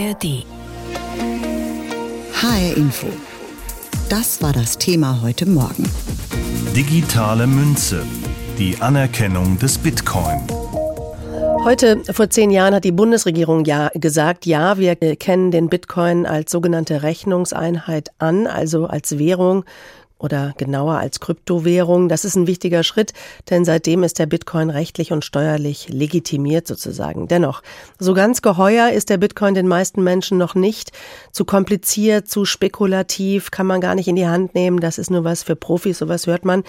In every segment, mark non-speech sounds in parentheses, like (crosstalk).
ARD. HR Info. Das war das Thema heute Morgen. Digitale Münze. Die Anerkennung des Bitcoin. Heute vor zehn Jahren hat die Bundesregierung ja gesagt, ja, wir kennen den Bitcoin als sogenannte Rechnungseinheit an, also als Währung oder genauer als Kryptowährung. Das ist ein wichtiger Schritt, denn seitdem ist der Bitcoin rechtlich und steuerlich legitimiert sozusagen. Dennoch, so ganz geheuer ist der Bitcoin den meisten Menschen noch nicht. Zu kompliziert, zu spekulativ, kann man gar nicht in die Hand nehmen. Das ist nur was für Profis, sowas hört man.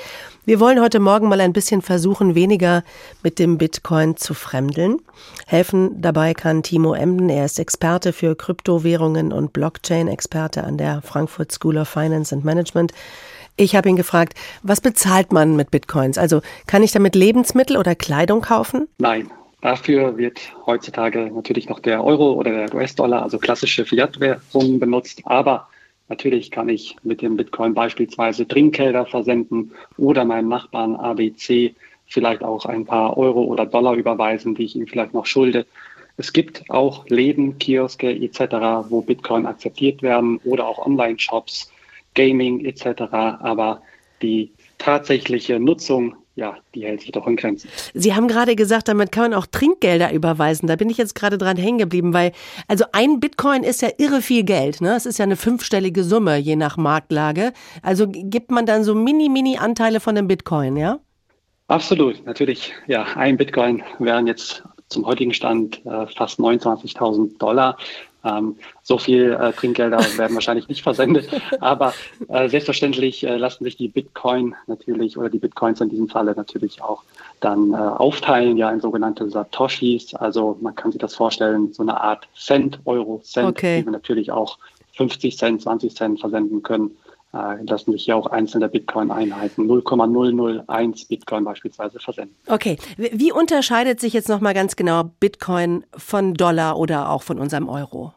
Wir wollen heute Morgen mal ein bisschen versuchen, weniger mit dem Bitcoin zu fremdeln. Helfen dabei kann Timo Emden. Er ist Experte für Kryptowährungen und Blockchain-Experte an der Frankfurt School of Finance and Management. Ich habe ihn gefragt, was bezahlt man mit Bitcoins? Also kann ich damit Lebensmittel oder Kleidung kaufen? Nein. Dafür wird heutzutage natürlich noch der Euro oder der US-Dollar, also klassische Fiat-Währungen benutzt. Aber natürlich kann ich mit dem Bitcoin beispielsweise Trinkgelder versenden oder meinem Nachbarn ABC vielleicht auch ein paar Euro oder Dollar überweisen, die ich ihm vielleicht noch schulde. Es gibt auch Läden, Kioske etc., wo Bitcoin akzeptiert werden oder auch Online-Shops, Gaming etc. Aber die tatsächliche Nutzung, ja, die hält sich doch in Grenzen. Sie haben gerade gesagt, damit kann man auch Trinkgelder überweisen. Da bin ich jetzt gerade dran hängen geblieben, weil also ein Bitcoin ist ja irre viel Geld. Ne? Es ist ja eine fünfstellige Summe je nach Marktlage. Also gibt man dann so mini, mini Anteile von dem Bitcoin, ja? Absolut, natürlich. Ja, ein Bitcoin wären jetzt zum heutigen Stand äh, fast 29.000 Dollar. Ähm, so viel äh, Trinkgelder (laughs) werden wahrscheinlich nicht versendet, aber äh, selbstverständlich äh, lassen sich die Bitcoin natürlich oder die Bitcoins in diesem Falle natürlich auch dann äh, aufteilen, ja in sogenannte Satoshis. Also man kann sich das vorstellen, so eine Art Cent, Euro, Cent, okay. die wir natürlich auch 50 Cent, 20 Cent versenden können lassen sich ja auch einzelne Bitcoin-Einheiten 0,001 Bitcoin beispielsweise versenden. Okay, wie unterscheidet sich jetzt nochmal ganz genau Bitcoin von Dollar oder auch von unserem Euro?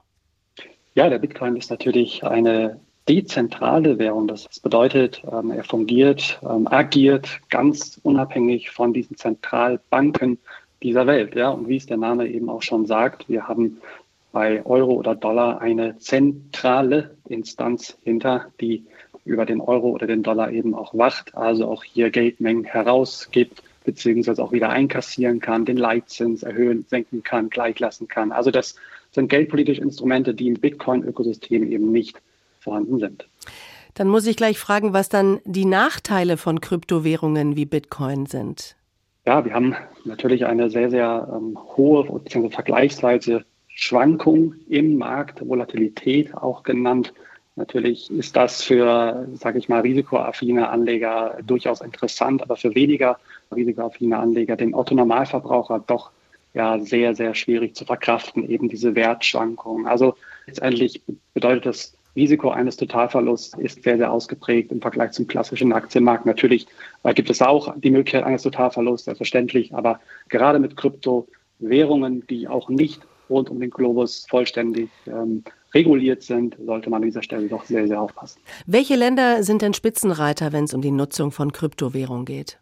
Ja, der Bitcoin ist natürlich eine dezentrale Währung. Das bedeutet, ähm, er fungiert, ähm, agiert ganz unabhängig von diesen Zentralbanken dieser Welt. Ja, und wie es der Name eben auch schon sagt, wir haben bei Euro oder Dollar eine zentrale Instanz hinter, die über den Euro oder den Dollar eben auch wacht, also auch hier Geldmengen herausgibt, beziehungsweise auch wieder einkassieren kann, den Leitzins erhöhen, senken kann, gleichlassen kann. Also das sind geldpolitische Instrumente, die im Bitcoin-Ökosystem eben nicht vorhanden sind. Dann muss ich gleich fragen, was dann die Nachteile von Kryptowährungen wie Bitcoin sind. Ja, wir haben natürlich eine sehr, sehr ähm, hohe bzw. vergleichsweise Schwankung im Markt, Volatilität auch genannt. Natürlich ist das für, sage ich mal, risikoaffine Anleger durchaus interessant, aber für weniger risikoaffine Anleger, den Otto-Normalverbraucher, doch ja sehr, sehr schwierig zu verkraften, eben diese Wertschwankungen. Also letztendlich bedeutet das Risiko eines Totalverlusts ist sehr, sehr ausgeprägt im Vergleich zum klassischen Aktienmarkt. Natürlich gibt es auch die Möglichkeit eines Totalverlusts, selbstverständlich, aber gerade mit Kryptowährungen, die auch nicht rund um den Globus vollständig ähm, reguliert sind, sollte man an dieser Stelle doch sehr, sehr aufpassen. Welche Länder sind denn Spitzenreiter, wenn es um die Nutzung von Kryptowährung geht?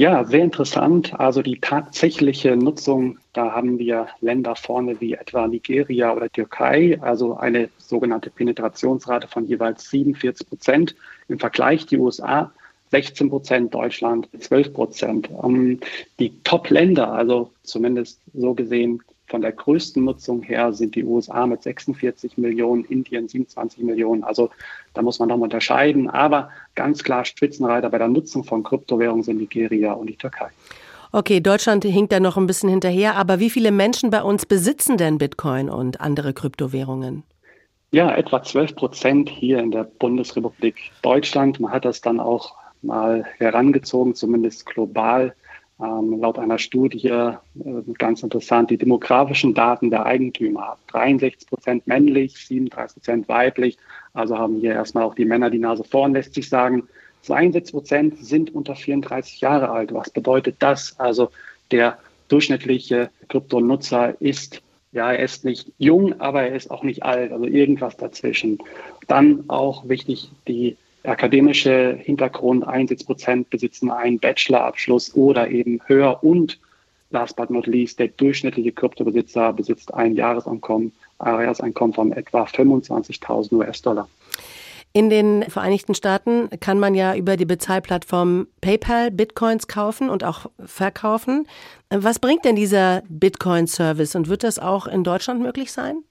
Ja, sehr interessant. Also die tatsächliche Nutzung, da haben wir Länder vorne wie etwa Nigeria oder Türkei, also eine sogenannte Penetrationsrate von jeweils 47 Prozent. Im Vergleich die USA 16 Prozent, Deutschland 12 Prozent. Ähm, die Top-Länder, also zumindest so gesehen von der größten Nutzung her sind die USA mit 46 Millionen, Indien 27 Millionen. Also da muss man nochmal unterscheiden. Aber ganz klar Spitzenreiter bei der Nutzung von Kryptowährungen sind Nigeria und die Türkei. Okay, Deutschland hinkt da noch ein bisschen hinterher. Aber wie viele Menschen bei uns besitzen denn Bitcoin und andere Kryptowährungen? Ja, etwa 12 Prozent hier in der Bundesrepublik Deutschland. Man hat das dann auch mal herangezogen, zumindest global ähm, laut einer Studie, äh, ganz interessant, die demografischen Daten der Eigentümer. 63 Prozent männlich, 37 Prozent weiblich. Also haben hier erstmal auch die Männer die Nase vorn, lässt sich sagen. 62 Prozent sind unter 34 Jahre alt. Was bedeutet das? Also der durchschnittliche Kryptonutzer ist, ja, er ist nicht jung, aber er ist auch nicht alt, also irgendwas dazwischen. Dann auch wichtig, die akademische Hintergrund, 71 Prozent besitzen einen Bachelorabschluss oder eben höher und last but not least, der durchschnittliche Kryptobesitzer besitzt ein Jahreseinkommen, Jahreseinkommen von etwa 25.000 US-Dollar. In den Vereinigten Staaten kann man ja über die Bezahlplattform PayPal Bitcoins kaufen und auch verkaufen. Was bringt denn dieser Bitcoin-Service und wird das auch in Deutschland möglich sein?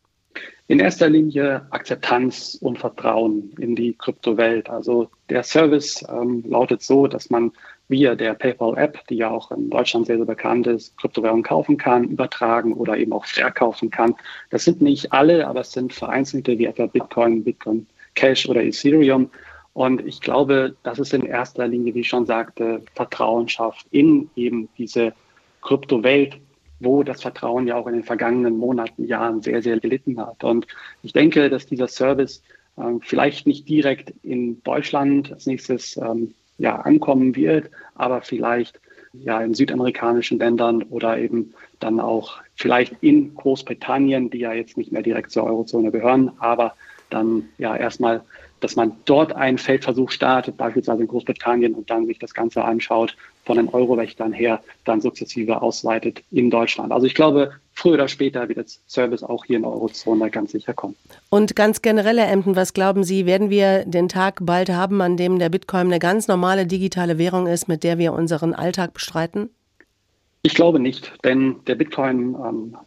In erster Linie Akzeptanz und Vertrauen in die Kryptowelt. Also der Service ähm, lautet so, dass man via der PayPal-App, die ja auch in Deutschland sehr, sehr bekannt ist, Kryptowährungen kaufen kann, übertragen oder eben auch verkaufen kann. Das sind nicht alle, aber es sind vereinzelte wie etwa Bitcoin, Bitcoin Cash oder Ethereum. Und ich glaube, dass es in erster Linie, wie ich schon sagte, Vertrauen schafft in eben diese Kryptowelt, wo das Vertrauen ja auch in den vergangenen Monaten, Jahren sehr, sehr gelitten hat. Und ich denke, dass dieser Service ähm, vielleicht nicht direkt in Deutschland als nächstes ähm, ja, ankommen wird, aber vielleicht ja in südamerikanischen Ländern oder eben dann auch vielleicht in Großbritannien, die ja jetzt nicht mehr direkt zur Eurozone gehören, aber dann ja erstmal, dass man dort einen Feldversuch startet, beispielsweise in Großbritannien und dann sich das Ganze anschaut, von den Eurowächtern her dann sukzessive ausweitet in Deutschland. Also ich glaube, früher oder später wird das Service auch hier in der Eurozone ganz sicher kommen. Und ganz generell, Herr Emden, was glauben Sie, werden wir den Tag bald haben, an dem der Bitcoin eine ganz normale digitale Währung ist, mit der wir unseren Alltag bestreiten? Ich glaube nicht, denn der Bitcoin ähm,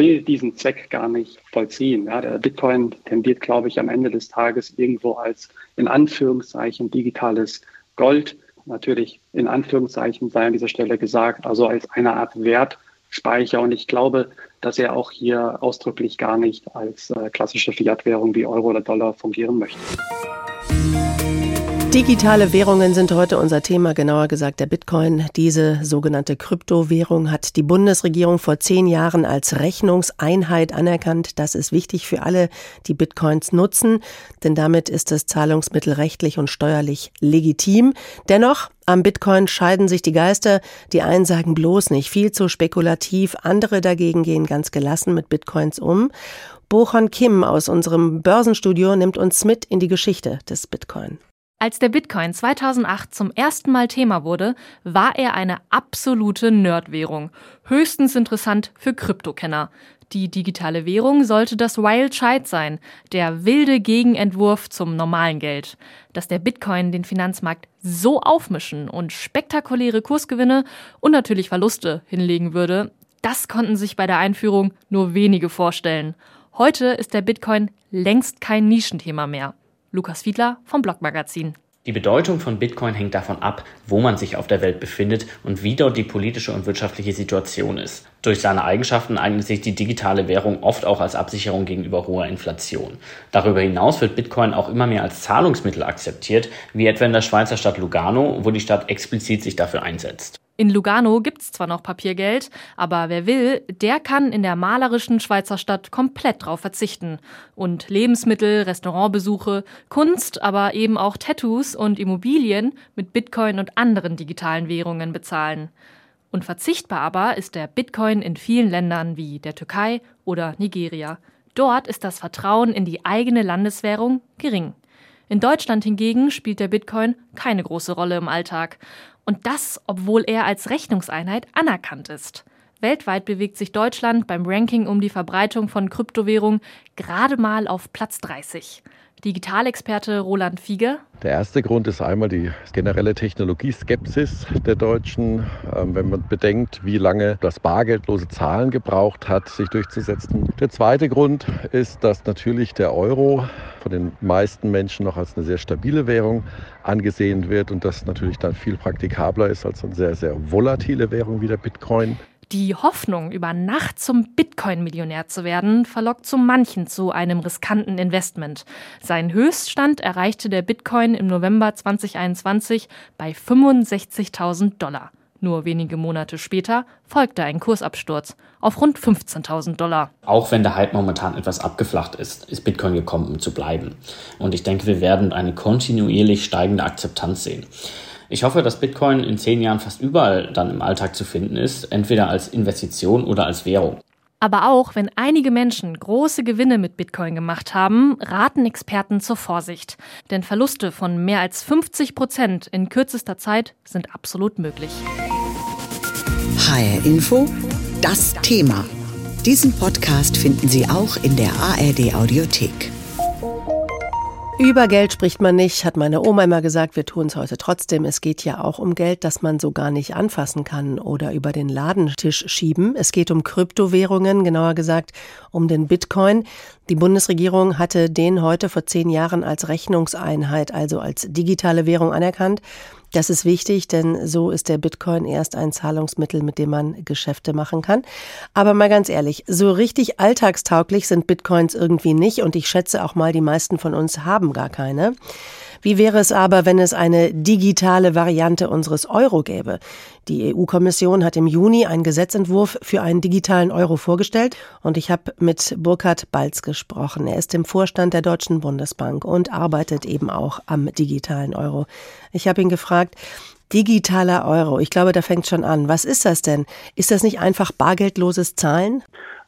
will diesen Zweck gar nicht vollziehen. Ja, der Bitcoin tendiert, glaube ich, am Ende des Tages irgendwo als in Anführungszeichen digitales Gold, natürlich in Anführungszeichen sei an dieser Stelle gesagt, also als eine Art Wertspeicher. Und ich glaube, dass er auch hier ausdrücklich gar nicht als äh, klassische Fiat-Währung wie Euro oder Dollar fungieren möchte. Digitale Währungen sind heute unser Thema, genauer gesagt der Bitcoin. Diese sogenannte Kryptowährung hat die Bundesregierung vor zehn Jahren als Rechnungseinheit anerkannt. Das ist wichtig für alle, die Bitcoins nutzen, denn damit ist das Zahlungsmittel rechtlich und steuerlich legitim. Dennoch am Bitcoin scheiden sich die Geister. Die einen sagen bloß nicht viel zu spekulativ, andere dagegen gehen ganz gelassen mit Bitcoins um. Bochon Kim aus unserem Börsenstudio nimmt uns mit in die Geschichte des Bitcoin. Als der Bitcoin 2008 zum ersten Mal Thema wurde, war er eine absolute Nerdwährung. Höchstens interessant für Kryptokenner. Die digitale Währung sollte das Wild Child sein, der wilde Gegenentwurf zum normalen Geld. Dass der Bitcoin den Finanzmarkt so aufmischen und spektakuläre Kursgewinne und natürlich Verluste hinlegen würde, das konnten sich bei der Einführung nur wenige vorstellen. Heute ist der Bitcoin längst kein Nischenthema mehr. Lukas Fiedler vom Blogmagazin. Die Bedeutung von Bitcoin hängt davon ab, wo man sich auf der Welt befindet und wie dort die politische und wirtschaftliche Situation ist. Durch seine Eigenschaften eignet sich die digitale Währung oft auch als Absicherung gegenüber hoher Inflation. Darüber hinaus wird Bitcoin auch immer mehr als Zahlungsmittel akzeptiert, wie etwa in der Schweizer Stadt Lugano, wo die Stadt explizit sich dafür einsetzt. In Lugano gibt's zwar noch Papiergeld, aber wer will, der kann in der malerischen Schweizer Stadt komplett drauf verzichten. Und Lebensmittel, Restaurantbesuche, Kunst, aber eben auch Tattoos und Immobilien mit Bitcoin und anderen digitalen Währungen bezahlen. Unverzichtbar aber ist der Bitcoin in vielen Ländern wie der Türkei oder Nigeria. Dort ist das Vertrauen in die eigene Landeswährung gering. In Deutschland hingegen spielt der Bitcoin keine große Rolle im Alltag. Und das, obwohl er als Rechnungseinheit anerkannt ist. Weltweit bewegt sich Deutschland beim Ranking um die Verbreitung von Kryptowährungen gerade mal auf Platz 30. Digitalexperte Roland Fieger. Der erste Grund ist einmal die generelle Technologieskepsis der Deutschen. Ähm, wenn man bedenkt, wie lange das bargeldlose Zahlen gebraucht hat, sich durchzusetzen. Der zweite Grund ist, dass natürlich der Euro von den meisten Menschen noch als eine sehr stabile Währung angesehen wird und das natürlich dann viel praktikabler ist als eine sehr, sehr volatile Währung wie der Bitcoin. Die Hoffnung, über Nacht zum Bitcoin-Millionär zu werden, verlockt zu manchen zu einem riskanten Investment. Seinen Höchststand erreichte der Bitcoin im November 2021 bei 65.000 Dollar. Nur wenige Monate später folgte ein Kursabsturz auf rund 15.000 Dollar. Auch wenn der Hype momentan etwas abgeflacht ist, ist Bitcoin gekommen, um zu bleiben. Und ich denke, wir werden eine kontinuierlich steigende Akzeptanz sehen. Ich hoffe, dass Bitcoin in zehn Jahren fast überall dann im Alltag zu finden ist, entweder als Investition oder als Währung. Aber auch wenn einige Menschen große Gewinne mit Bitcoin gemacht haben, raten Experten zur Vorsicht. Denn Verluste von mehr als 50 Prozent in kürzester Zeit sind absolut möglich. HR Info, das Thema. Diesen Podcast finden Sie auch in der ARD Audiothek. Über Geld spricht man nicht, hat meine Oma immer gesagt, wir tun es heute trotzdem. Es geht ja auch um Geld, das man so gar nicht anfassen kann oder über den Ladentisch schieben. Es geht um Kryptowährungen, genauer gesagt um den Bitcoin. Die Bundesregierung hatte den heute vor zehn Jahren als Rechnungseinheit, also als digitale Währung anerkannt. Das ist wichtig, denn so ist der Bitcoin erst ein Zahlungsmittel, mit dem man Geschäfte machen kann. Aber mal ganz ehrlich, so richtig alltagstauglich sind Bitcoins irgendwie nicht und ich schätze auch mal, die meisten von uns haben gar keine. Wie wäre es aber, wenn es eine digitale Variante unseres Euro gäbe? Die EU-Kommission hat im Juni einen Gesetzentwurf für einen digitalen Euro vorgestellt und ich habe mit Burkhard Balz gesprochen. Er ist im Vorstand der Deutschen Bundesbank und arbeitet eben auch am digitalen Euro. Ich habe ihn gefragt, digitaler Euro, ich glaube, da fängt schon an. Was ist das denn? Ist das nicht einfach bargeldloses Zahlen?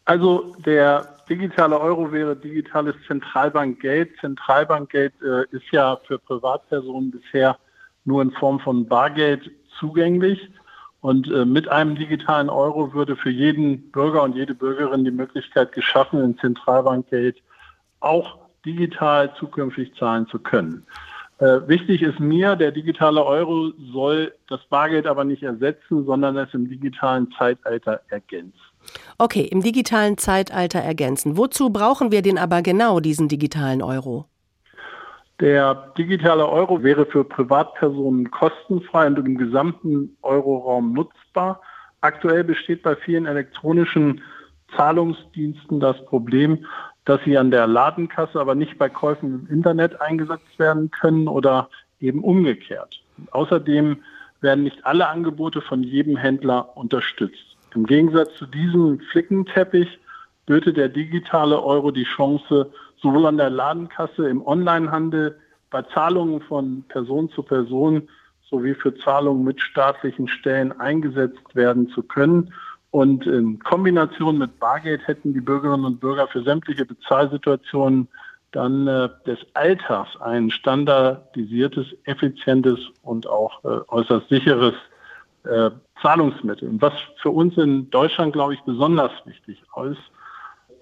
Also der digitale Euro wäre digitales Zentralbankgeld. Zentralbankgeld äh, ist ja für Privatpersonen bisher nur in Form von Bargeld zugänglich. Und äh, mit einem digitalen Euro würde für jeden Bürger und jede Bürgerin die Möglichkeit geschaffen, in Zentralbankgeld auch digital zukünftig zahlen zu können. Äh, wichtig ist mir, der digitale Euro soll das Bargeld aber nicht ersetzen, sondern es im digitalen Zeitalter ergänzen. Okay, im digitalen Zeitalter ergänzen. Wozu brauchen wir denn aber genau diesen digitalen Euro? Der digitale Euro wäre für Privatpersonen kostenfrei und im gesamten Euroraum nutzbar. Aktuell besteht bei vielen elektronischen Zahlungsdiensten das Problem, dass sie an der Ladenkasse, aber nicht bei Käufen im Internet eingesetzt werden können oder eben umgekehrt. Außerdem werden nicht alle Angebote von jedem Händler unterstützt. Im Gegensatz zu diesem Flickenteppich böte der digitale Euro die Chance, sowohl an der Ladenkasse, im Onlinehandel, bei Zahlungen von Person zu Person sowie für Zahlungen mit staatlichen Stellen eingesetzt werden zu können. Und in Kombination mit Bargeld hätten die Bürgerinnen und Bürger für sämtliche Bezahlsituationen dann äh, des Alltags ein standardisiertes, effizientes und auch äh, äußerst sicheres äh, Zahlungsmittel. Und was für uns in Deutschland, glaube ich, besonders wichtig ist,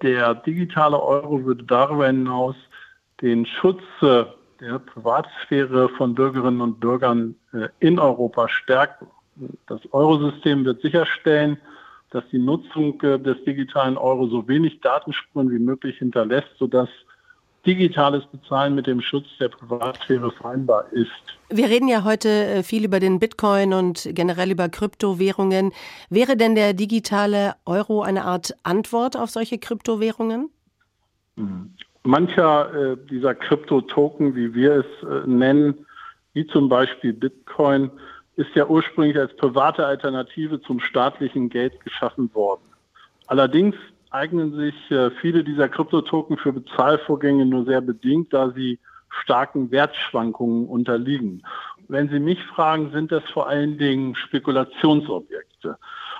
der digitale Euro würde darüber hinaus den Schutz äh, der Privatsphäre von Bürgerinnen und Bürgern äh, in Europa stärken. Das Eurosystem wird sicherstellen, dass die Nutzung äh, des digitalen Euro so wenig Datenspuren wie möglich hinterlässt, sodass digitales Bezahlen mit dem Schutz der Privatsphäre vereinbar ist. Wir reden ja heute äh, viel über den Bitcoin und generell über Kryptowährungen. Wäre denn der digitale Euro eine Art Antwort auf solche Kryptowährungen? Mhm. Mancher äh, dieser Kryptotoken, wie wir es äh, nennen, wie zum Beispiel Bitcoin, ist ja ursprünglich als private Alternative zum staatlichen Geld geschaffen worden. Allerdings eignen sich äh, viele dieser Kryptotoken für Bezahlvorgänge nur sehr bedingt, da sie starken Wertschwankungen unterliegen. Wenn Sie mich fragen, sind das vor allen Dingen Spekulationsobjekte.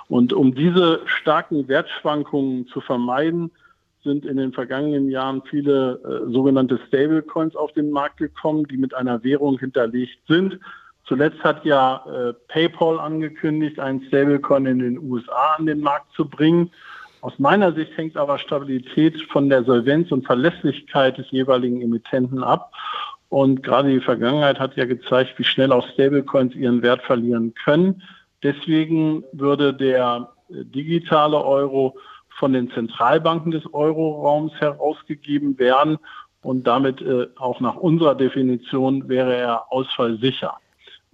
Und um diese starken Wertschwankungen zu vermeiden, sind in den vergangenen Jahren viele äh, sogenannte Stablecoins auf den Markt gekommen, die mit einer Währung hinterlegt sind. Zuletzt hat ja äh, PayPal angekündigt, einen Stablecoin in den USA an den Markt zu bringen. Aus meiner Sicht hängt aber Stabilität von der Solvenz und Verlässlichkeit des jeweiligen Emittenten ab. Und gerade die Vergangenheit hat ja gezeigt, wie schnell auch Stablecoins ihren Wert verlieren können. Deswegen würde der digitale Euro von den Zentralbanken des Euroraums herausgegeben werden und damit äh, auch nach unserer Definition wäre er ausfallsicher.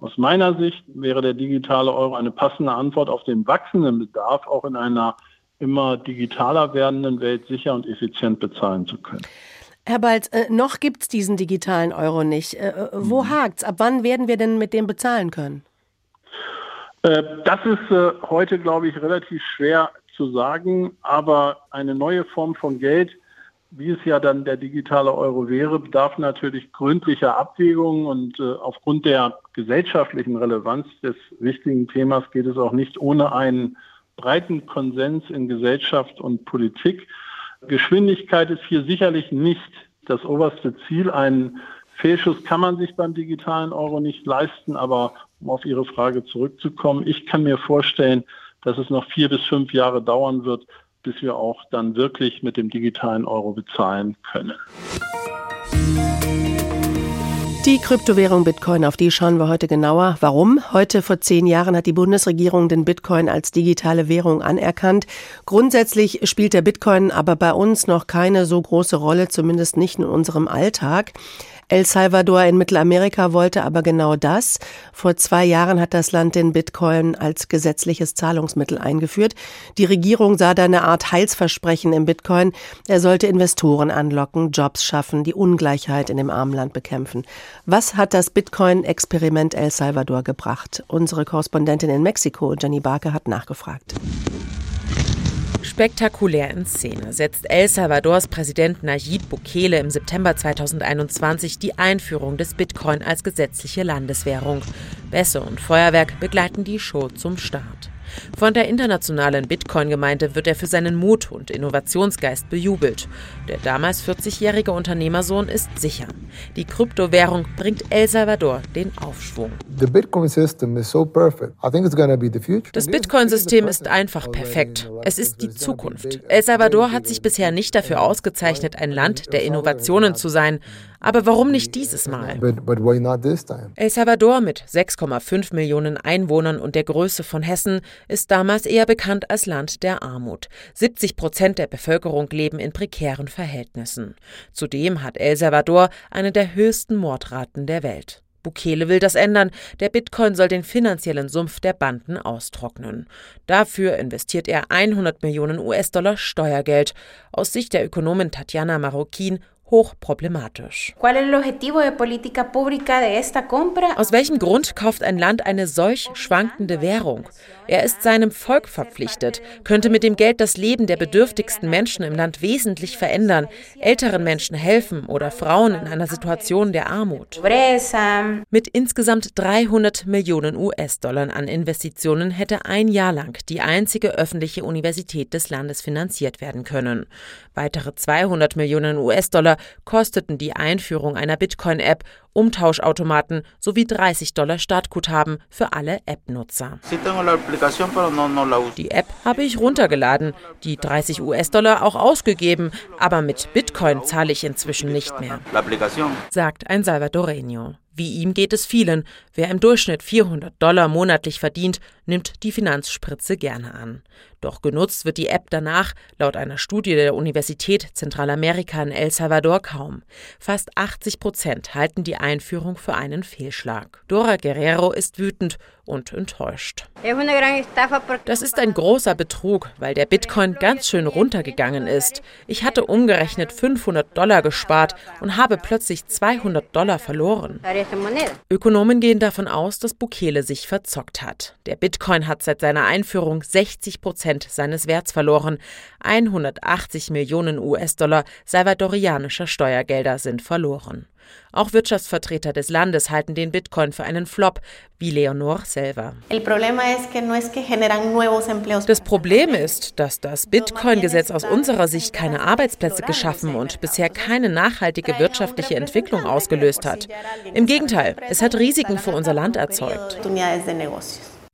Aus meiner Sicht wäre der digitale Euro eine passende Antwort auf den wachsenden Bedarf, auch in einer immer digitaler werdenden Welt sicher und effizient bezahlen zu können. Herr Balz, äh, noch gibt es diesen digitalen Euro nicht. Äh, äh wo mhm. hakt's? Ab wann werden wir denn mit dem bezahlen können? Äh, das ist heute, glaube ich, relativ schwer zu sagen, aber eine neue Form von Geld, wie es ja dann der digitale Euro wäre, bedarf natürlich gründlicher Abwägungen und äh, aufgrund der gesellschaftlichen Relevanz des wichtigen Themas geht es auch nicht ohne einen breiten Konsens in Gesellschaft und Politik. Geschwindigkeit ist hier sicherlich nicht das oberste Ziel. Einen Fehlschuss kann man sich beim digitalen Euro nicht leisten, aber um auf Ihre Frage zurückzukommen, ich kann mir vorstellen, dass es noch vier bis fünf Jahre dauern wird, bis wir auch dann wirklich mit dem digitalen Euro bezahlen können. Die Kryptowährung Bitcoin, auf die schauen wir heute genauer. Warum? Heute vor zehn Jahren hat die Bundesregierung den Bitcoin als digitale Währung anerkannt. Grundsätzlich spielt der Bitcoin aber bei uns noch keine so große Rolle, zumindest nicht in unserem Alltag. El Salvador in Mittelamerika wollte aber genau das. Vor zwei Jahren hat das Land den Bitcoin als gesetzliches Zahlungsmittel eingeführt. Die Regierung sah da eine Art Heilsversprechen im Bitcoin. Er sollte Investoren anlocken, Jobs schaffen, die Ungleichheit in dem armen Land bekämpfen. Was hat das Bitcoin-Experiment El Salvador gebracht? Unsere Korrespondentin in Mexiko, Jenny Barker, hat nachgefragt. Spektakulär in Szene setzt El Salvadors Präsident Nayib Bukele im September 2021 die Einführung des Bitcoin als gesetzliche Landeswährung. Bässe und Feuerwerk begleiten die Show zum Start. Von der internationalen Bitcoin-Gemeinde wird er für seinen Mut und Innovationsgeist bejubelt. Der damals 40-jährige Unternehmersohn ist sicher. Die Kryptowährung bringt El Salvador den Aufschwung. Das Bitcoin-System ist einfach perfekt. Es ist die Zukunft. El Salvador hat sich bisher nicht dafür ausgezeichnet, ein Land der Innovationen zu sein. Aber warum nicht dieses Mal? El Salvador mit 6,5 Millionen Einwohnern und der Größe von Hessen ist damals eher bekannt als Land der Armut. 70 Prozent der Bevölkerung leben in prekären Verhältnissen. Zudem hat El Salvador eine der höchsten Mordraten der Welt. Bukele will das ändern. Der Bitcoin soll den finanziellen Sumpf der Banden austrocknen. Dafür investiert er 100 Millionen US-Dollar Steuergeld. Aus Sicht der Ökonomin Tatjana Marokin hochproblematisch. Aus welchem Grund kauft ein Land eine solch schwankende Währung? Er ist seinem Volk verpflichtet, könnte mit dem Geld das Leben der bedürftigsten Menschen im Land wesentlich verändern, älteren Menschen helfen oder Frauen in einer Situation der Armut. Mit insgesamt 300 Millionen US-Dollar an Investitionen hätte ein Jahr lang die einzige öffentliche Universität des Landes finanziert werden können. Weitere 200 Millionen US-Dollar kosteten die Einführung einer Bitcoin-App, Umtauschautomaten sowie 30 Dollar Startguthaben für alle App-Nutzer. Die App habe ich runtergeladen, die 30 US-Dollar auch ausgegeben, aber mit Bitcoin zahle ich inzwischen nicht mehr, sagt ein Salvadoreño. Wie ihm geht es vielen. Wer im Durchschnitt 400 Dollar monatlich verdient, nimmt die Finanzspritze gerne an. Doch genutzt wird die App danach, laut einer Studie der Universität Zentralamerika in El Salvador, kaum. Fast 80 Prozent halten die Einführung für einen Fehlschlag. Dora Guerrero ist wütend und enttäuscht. Das ist ein großer Betrug, weil der Bitcoin ganz schön runtergegangen ist. Ich hatte umgerechnet 500 Dollar gespart und habe plötzlich 200 Dollar verloren. Ökonomen gehen davon aus, dass Bukele sich verzockt hat. Der Bitcoin hat seit seiner Einführung 60 Prozent seines Werts verloren. 180 Millionen US-Dollar salvadorianischer Steuergelder sind verloren. Auch Wirtschaftsvertreter des Landes halten den Bitcoin für einen Flop, wie Leonor selber. Das Problem ist, dass das Bitcoin-Gesetz aus unserer Sicht keine Arbeitsplätze geschaffen und bisher keine nachhaltige wirtschaftliche Entwicklung ausgelöst hat. Im Gegenteil, es hat Risiken für unser Land erzeugt.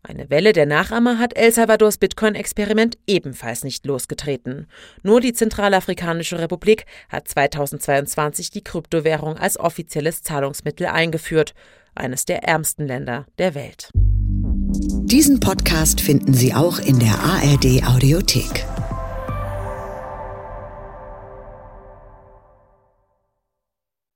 Eine Welle der Nachahmer hat El Salvadors Bitcoin-Experiment ebenfalls nicht losgetreten. Nur die Zentralafrikanische Republik hat 2022 die Kryptowährung als offizielles Zahlungsmittel eingeführt, eines der ärmsten Länder der Welt. Diesen Podcast finden Sie auch in der ARD Audiothek.